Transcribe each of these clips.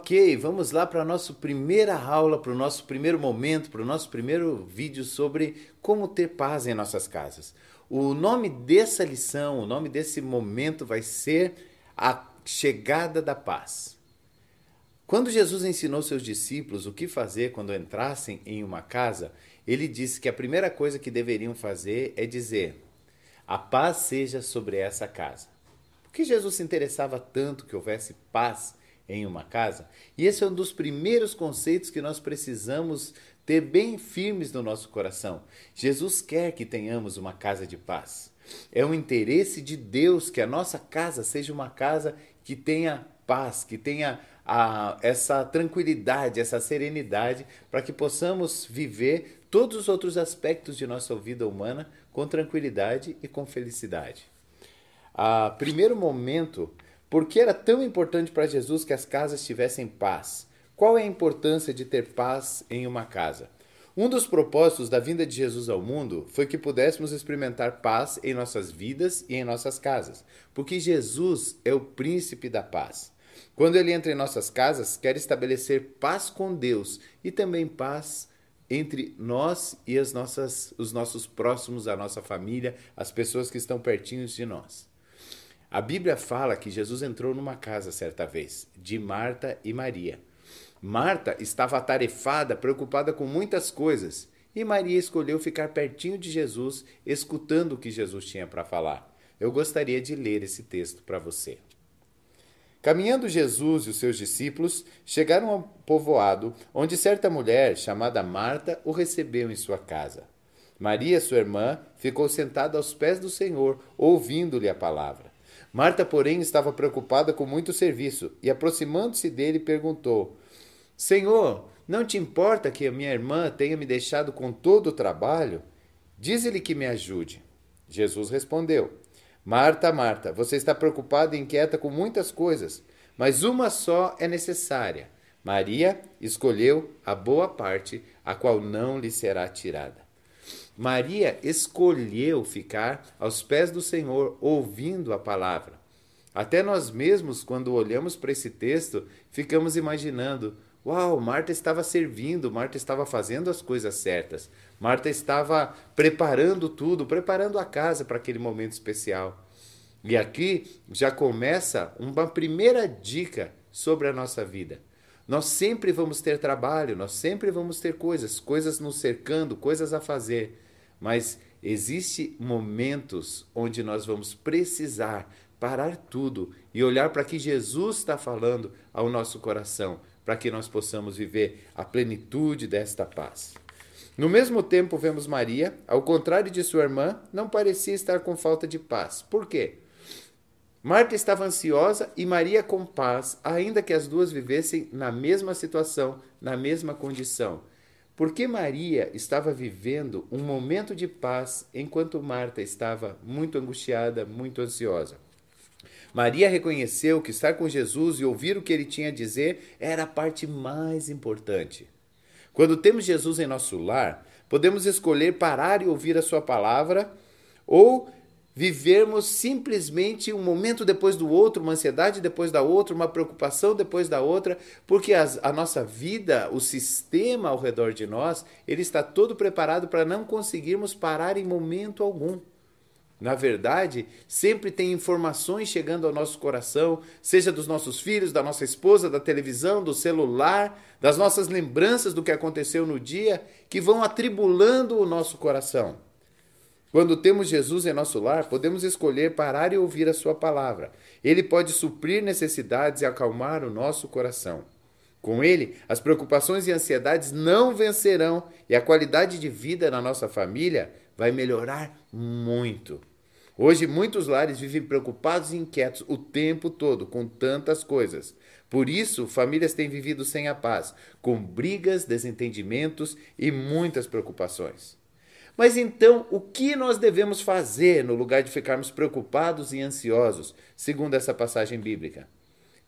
Ok, vamos lá para a nossa primeira aula, para o nosso primeiro momento, para o nosso primeiro vídeo sobre como ter paz em nossas casas. O nome dessa lição, o nome desse momento vai ser a chegada da paz. Quando Jesus ensinou seus discípulos o que fazer quando entrassem em uma casa, ele disse que a primeira coisa que deveriam fazer é dizer: A paz seja sobre essa casa. Por que Jesus se interessava tanto que houvesse paz em uma casa? E esse é um dos primeiros conceitos que nós precisamos ter bem firmes no nosso coração. Jesus quer que tenhamos uma casa de paz. É um interesse de Deus que a nossa casa seja uma casa que tenha paz, que tenha a, essa tranquilidade, essa serenidade, para que possamos viver todos os outros aspectos de nossa vida humana com tranquilidade e com felicidade. A primeiro momento, por que era tão importante para Jesus que as casas tivessem paz? Qual é a importância de ter paz em uma casa? Um dos propósitos da vinda de Jesus ao mundo foi que pudéssemos experimentar paz em nossas vidas e em nossas casas, porque Jesus é o príncipe da paz. Quando ele entra em nossas casas, quer estabelecer paz com Deus e também paz entre nós e as nossas, os nossos próximos, a nossa família, as pessoas que estão pertinho de nós. A Bíblia fala que Jesus entrou numa casa certa vez, de Marta e Maria. Marta estava atarefada, preocupada com muitas coisas, e Maria escolheu ficar pertinho de Jesus, escutando o que Jesus tinha para falar. Eu gostaria de ler esse texto para você. Caminhando Jesus e os seus discípulos chegaram ao povoado, onde certa mulher, chamada Marta, o recebeu em sua casa. Maria, sua irmã, ficou sentada aos pés do Senhor, ouvindo-lhe a palavra. Marta, porém, estava preocupada com muito serviço e, aproximando-se dele, perguntou: Senhor, não te importa que a minha irmã tenha me deixado com todo o trabalho? Diz-lhe que me ajude. Jesus respondeu: Marta, Marta, você está preocupada e inquieta com muitas coisas, mas uma só é necessária. Maria escolheu a boa parte, a qual não lhe será tirada. Maria escolheu ficar aos pés do Senhor, ouvindo a palavra. Até nós mesmos, quando olhamos para esse texto, ficamos imaginando Uau, Marta estava servindo, Marta estava fazendo as coisas certas. Marta estava preparando tudo, preparando a casa para aquele momento especial. E aqui já começa uma primeira dica sobre a nossa vida. Nós sempre vamos ter trabalho, nós sempre vamos ter coisas, coisas nos cercando, coisas a fazer. Mas existe momentos onde nós vamos precisar parar tudo e olhar para que Jesus está falando ao nosso coração para que nós possamos viver a plenitude desta paz. No mesmo tempo, vemos Maria, ao contrário de sua irmã, não parecia estar com falta de paz. Por quê? Marta estava ansiosa e Maria com paz, ainda que as duas vivessem na mesma situação, na mesma condição. Porque Maria estava vivendo um momento de paz enquanto Marta estava muito angustiada, muito ansiosa. Maria reconheceu que estar com Jesus e ouvir o que ele tinha a dizer era a parte mais importante. Quando temos Jesus em nosso lar, podemos escolher parar e ouvir a sua palavra ou vivermos simplesmente um momento depois do outro, uma ansiedade depois da outra, uma preocupação depois da outra, porque as, a nossa vida, o sistema ao redor de nós, ele está todo preparado para não conseguirmos parar em momento algum. Na verdade, sempre tem informações chegando ao nosso coração, seja dos nossos filhos, da nossa esposa, da televisão, do celular, das nossas lembranças do que aconteceu no dia, que vão atribulando o nosso coração. Quando temos Jesus em nosso lar, podemos escolher parar e ouvir a Sua palavra. Ele pode suprir necessidades e acalmar o nosso coração. Com ele, as preocupações e ansiedades não vencerão e a qualidade de vida na nossa família vai melhorar muito. Hoje, muitos lares vivem preocupados e inquietos o tempo todo com tantas coisas. Por isso, famílias têm vivido sem a paz, com brigas, desentendimentos e muitas preocupações. Mas então, o que nós devemos fazer no lugar de ficarmos preocupados e ansiosos, segundo essa passagem bíblica?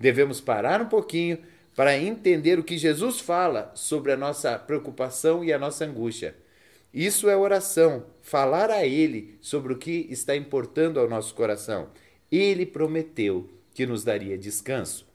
Devemos parar um pouquinho para entender o que Jesus fala sobre a nossa preocupação e a nossa angústia isso é oração, falar a Ele sobre o que está importando ao nosso coração. Ele prometeu que nos daria descanso.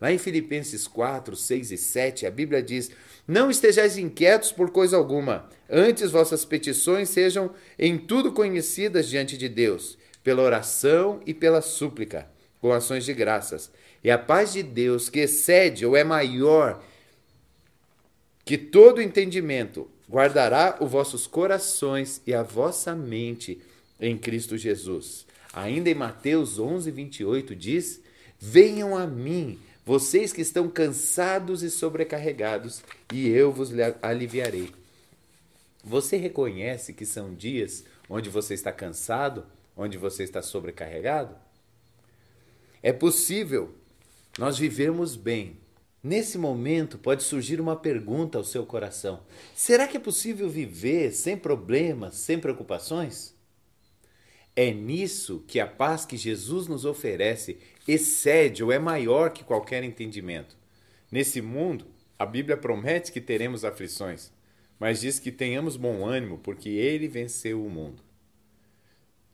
Lá em Filipenses 4, 6 e 7, a Bíblia diz: Não estejais inquietos por coisa alguma, antes vossas petições sejam em tudo conhecidas diante de Deus, pela oração e pela súplica, com ações de graças. E a paz de Deus, que excede ou é maior que todo entendimento, guardará os vossos corações e a vossa mente em Cristo Jesus. Ainda em Mateus 11, 28 diz: Venham a mim, vocês que estão cansados e sobrecarregados, e eu vos aliviarei. Você reconhece que são dias onde você está cansado, onde você está sobrecarregado? É possível nós vivemos bem. Nesse momento pode surgir uma pergunta ao seu coração: será que é possível viver sem problemas, sem preocupações? É nisso que a paz que Jesus nos oferece excede ou é maior que qualquer entendimento. Nesse mundo, a Bíblia promete que teremos aflições, mas diz que tenhamos bom ânimo porque ele venceu o mundo.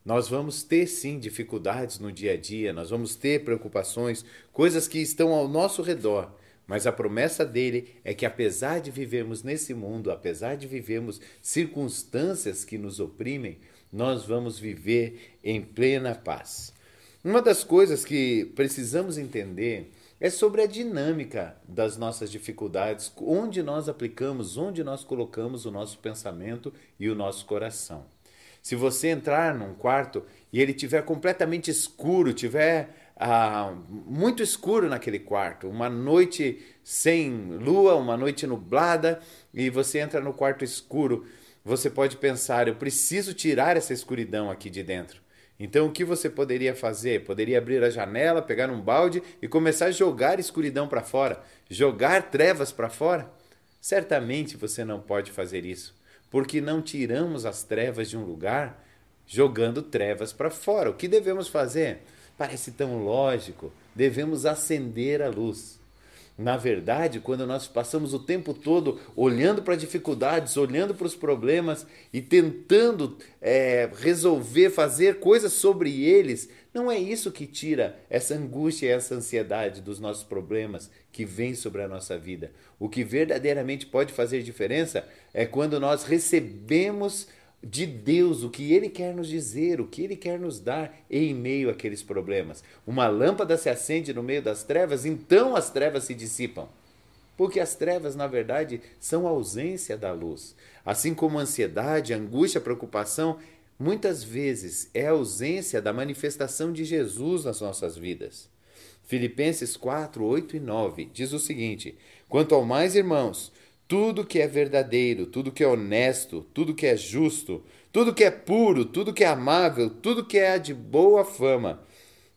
Nós vamos ter sim dificuldades no dia a dia, nós vamos ter preocupações, coisas que estão ao nosso redor, mas a promessa dele é que apesar de vivermos nesse mundo, apesar de vivermos circunstâncias que nos oprimem, nós vamos viver em plena paz. Uma das coisas que precisamos entender é sobre a dinâmica das nossas dificuldades, onde nós aplicamos, onde nós colocamos o nosso pensamento e o nosso coração. Se você entrar num quarto e ele tiver completamente escuro, tiver ah, muito escuro naquele quarto, uma noite sem lua, uma noite nublada, e você entra no quarto escuro, você pode pensar: eu preciso tirar essa escuridão aqui de dentro. Então, o que você poderia fazer? Poderia abrir a janela, pegar um balde e começar a jogar escuridão para fora, jogar trevas para fora? Certamente você não pode fazer isso, porque não tiramos as trevas de um lugar jogando trevas para fora. O que devemos fazer? Parece tão lógico. Devemos acender a luz. Na verdade, quando nós passamos o tempo todo olhando para dificuldades, olhando para os problemas e tentando é, resolver, fazer coisas sobre eles, não é isso que tira essa angústia e essa ansiedade dos nossos problemas que vem sobre a nossa vida. O que verdadeiramente pode fazer diferença é quando nós recebemos de Deus, o que Ele quer nos dizer, o que Ele quer nos dar em meio àqueles problemas. Uma lâmpada se acende no meio das trevas, então as trevas se dissipam. Porque as trevas, na verdade, são a ausência da luz. Assim como a ansiedade, a angústia, a preocupação, muitas vezes é a ausência da manifestação de Jesus nas nossas vidas. Filipenses 4, 8 e 9 diz o seguinte: Quanto ao mais, irmãos, tudo que é verdadeiro, tudo que é honesto, tudo que é justo, tudo que é puro, tudo que é amável, tudo que é de boa fama.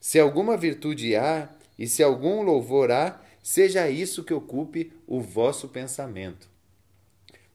Se alguma virtude há e se algum louvor há, seja isso que ocupe o vosso pensamento.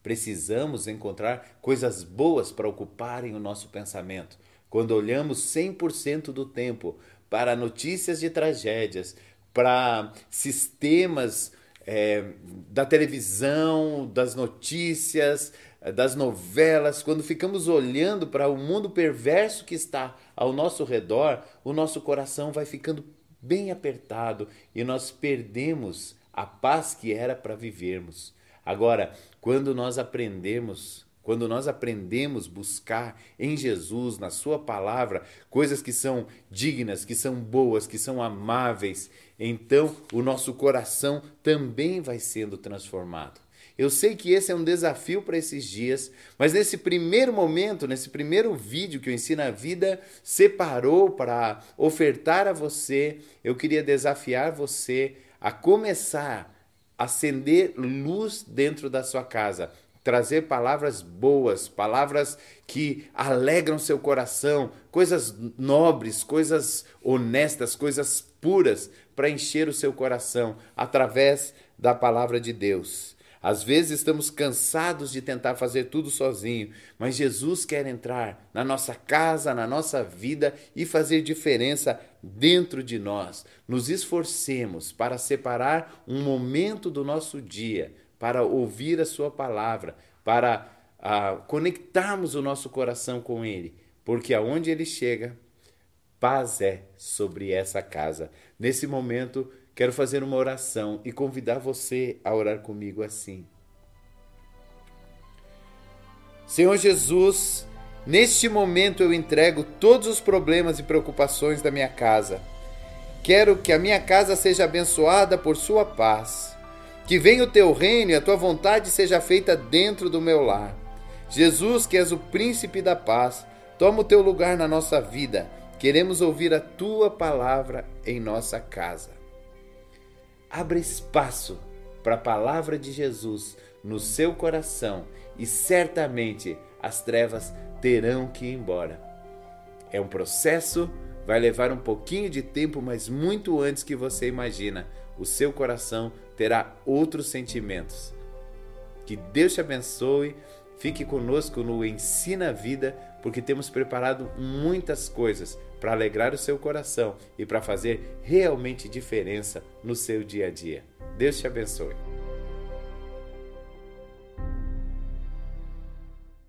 Precisamos encontrar coisas boas para ocuparem o nosso pensamento. Quando olhamos 100% do tempo para notícias de tragédias, para sistemas é, da televisão, das notícias, das novelas, quando ficamos olhando para o mundo perverso que está ao nosso redor, o nosso coração vai ficando bem apertado e nós perdemos a paz que era para vivermos. Agora, quando nós aprendemos quando nós aprendemos buscar em Jesus, na Sua palavra, coisas que são dignas, que são boas, que são amáveis, então o nosso coração também vai sendo transformado. Eu sei que esse é um desafio para esses dias, mas nesse primeiro momento, nesse primeiro vídeo que o Ensina a Vida separou para ofertar a você, eu queria desafiar você a começar a acender luz dentro da sua casa, trazer palavras boas, palavras que alegram seu coração, coisas nobres, coisas honestas, coisas puras para encher o seu coração através da palavra de Deus. Às vezes estamos cansados de tentar fazer tudo sozinho, mas Jesus quer entrar na nossa casa, na nossa vida e fazer diferença dentro de nós. Nos esforcemos para separar um momento do nosso dia para ouvir a Sua palavra, para uh, conectarmos o nosso coração com Ele, porque aonde Ele chega, paz é sobre essa casa. Nesse momento, quero fazer uma oração e convidar você a orar comigo assim. Senhor Jesus, neste momento eu entrego todos os problemas e preocupações da minha casa. Quero que a minha casa seja abençoada por Sua paz. Que venha o teu reino e a tua vontade seja feita dentro do meu lar. Jesus, que és o príncipe da paz, toma o teu lugar na nossa vida. Queremos ouvir a tua palavra em nossa casa. Abra espaço para a palavra de Jesus no seu coração e certamente as trevas terão que ir embora. É um processo, vai levar um pouquinho de tempo, mas muito antes que você imagina, o seu coração terá outros sentimentos. Que Deus te abençoe. Fique conosco no Ensina a Vida, porque temos preparado muitas coisas para alegrar o seu coração e para fazer realmente diferença no seu dia a dia. Deus te abençoe.